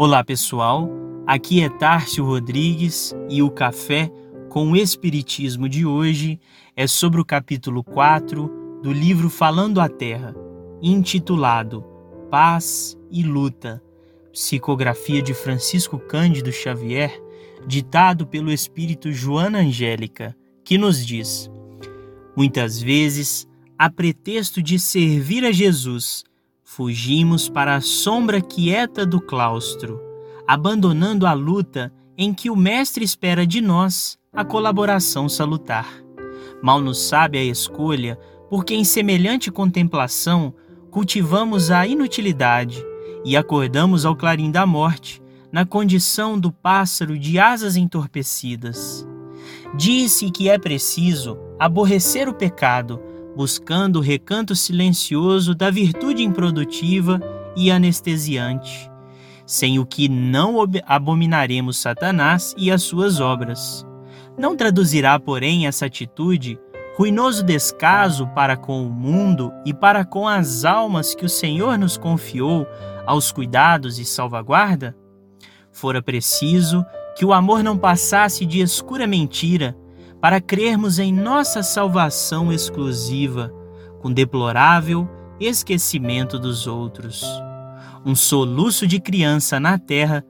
Olá pessoal, aqui é Tárcio Rodrigues e o café com o Espiritismo de hoje é sobre o capítulo 4 do livro Falando a Terra, intitulado Paz e Luta, psicografia de Francisco Cândido Xavier, ditado pelo espírito Joana Angélica, que nos diz: Muitas vezes, a pretexto de servir a Jesus, Fugimos para a sombra quieta do claustro, abandonando a luta em que o Mestre espera de nós a colaboração salutar. Mal nos sabe a escolha, porque em semelhante contemplação cultivamos a inutilidade e acordamos ao clarim da morte, na condição do pássaro de asas entorpecidas. Disse que é preciso aborrecer o pecado buscando o recanto silencioso da virtude improdutiva e anestesiante, sem o que não abominaremos Satanás e as suas obras. Não traduzirá, porém, essa atitude ruinoso descaso para com o mundo e para com as almas que o Senhor nos confiou aos cuidados e salvaguarda? Fora preciso que o amor não passasse de escura mentira para crermos em nossa salvação exclusiva, com deplorável esquecimento dos outros. Um soluço de criança na terra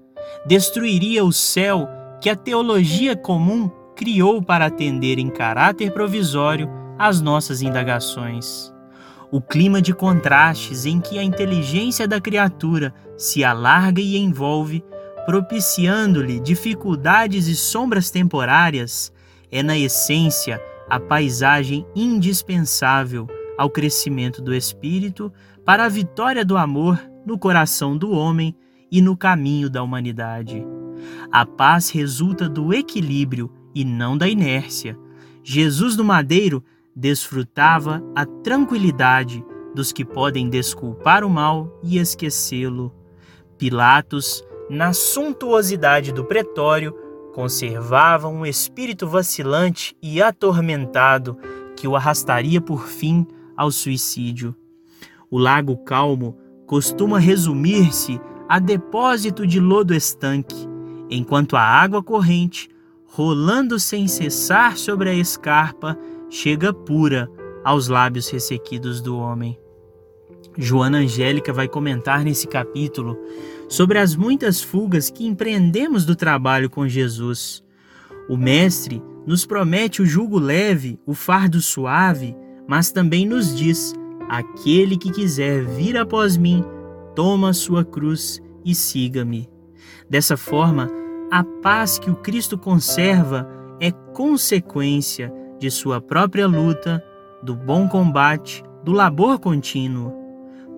destruiria o céu que a teologia comum criou para atender em caráter provisório às nossas indagações. O clima de contrastes em que a inteligência da criatura se alarga e envolve, propiciando-lhe dificuldades e sombras temporárias, é, na essência, a paisagem indispensável ao crescimento do espírito para a vitória do amor no coração do homem e no caminho da humanidade. A paz resulta do equilíbrio e não da inércia. Jesus do Madeiro desfrutava a tranquilidade dos que podem desculpar o mal e esquecê-lo. Pilatos, na suntuosidade do pretório, conservava um espírito vacilante e atormentado que o arrastaria por fim ao suicídio. O lago calmo costuma resumir-se a depósito de lodo estanque, enquanto a água corrente, rolando sem cessar sobre a escarpa, chega pura aos lábios ressequidos do homem. Joana Angélica vai comentar nesse capítulo sobre as muitas fugas que empreendemos do trabalho com Jesus. O Mestre nos promete o jugo leve, o fardo suave, mas também nos diz: aquele que quiser vir após mim, toma a sua cruz e siga-me. Dessa forma, a paz que o Cristo conserva é consequência de sua própria luta, do bom combate, do labor contínuo.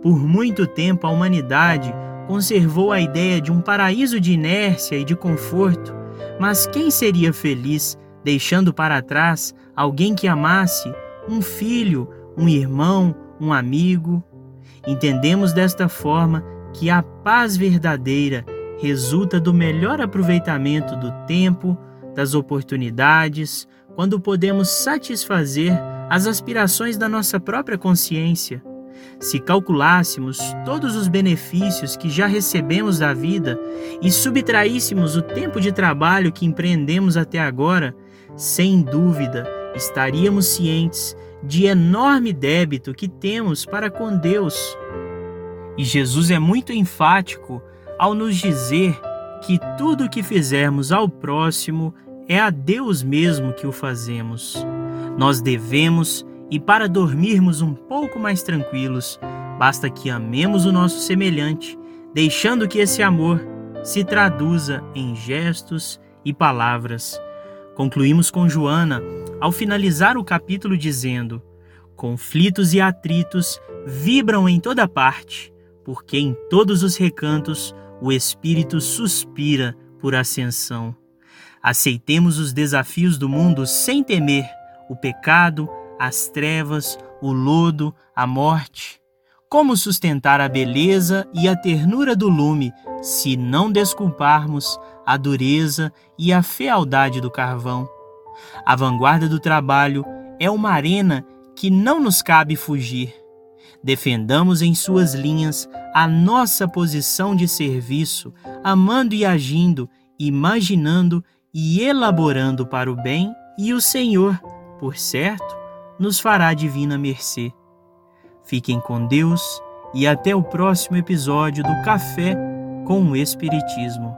Por muito tempo a humanidade conservou a ideia de um paraíso de inércia e de conforto, mas quem seria feliz deixando para trás alguém que amasse, um filho, um irmão, um amigo? Entendemos desta forma que a paz verdadeira resulta do melhor aproveitamento do tempo, das oportunidades, quando podemos satisfazer as aspirações da nossa própria consciência. Se calculássemos todos os benefícios que já recebemos da vida e subtraíssemos o tempo de trabalho que empreendemos até agora, sem dúvida estaríamos cientes de enorme débito que temos para com Deus. E Jesus é muito enfático ao nos dizer que tudo o que fizermos ao próximo é a Deus mesmo que o fazemos. Nós devemos e para dormirmos um pouco mais tranquilos, basta que amemos o nosso semelhante, deixando que esse amor se traduza em gestos e palavras. Concluímos com Joana ao finalizar o capítulo dizendo: Conflitos e atritos vibram em toda parte, porque em todos os recantos o Espírito suspira por ascensão. Aceitemos os desafios do mundo sem temer o pecado, as trevas, o lodo, a morte. Como sustentar a beleza e a ternura do lume se não desculparmos a dureza e a fealdade do carvão? A vanguarda do trabalho é uma arena que não nos cabe fugir. Defendamos em suas linhas a nossa posição de serviço amando e agindo, imaginando e elaborando para o bem, e o Senhor, por certo, nos fará divina mercê. Fiquem com Deus e até o próximo episódio do Café com o Espiritismo.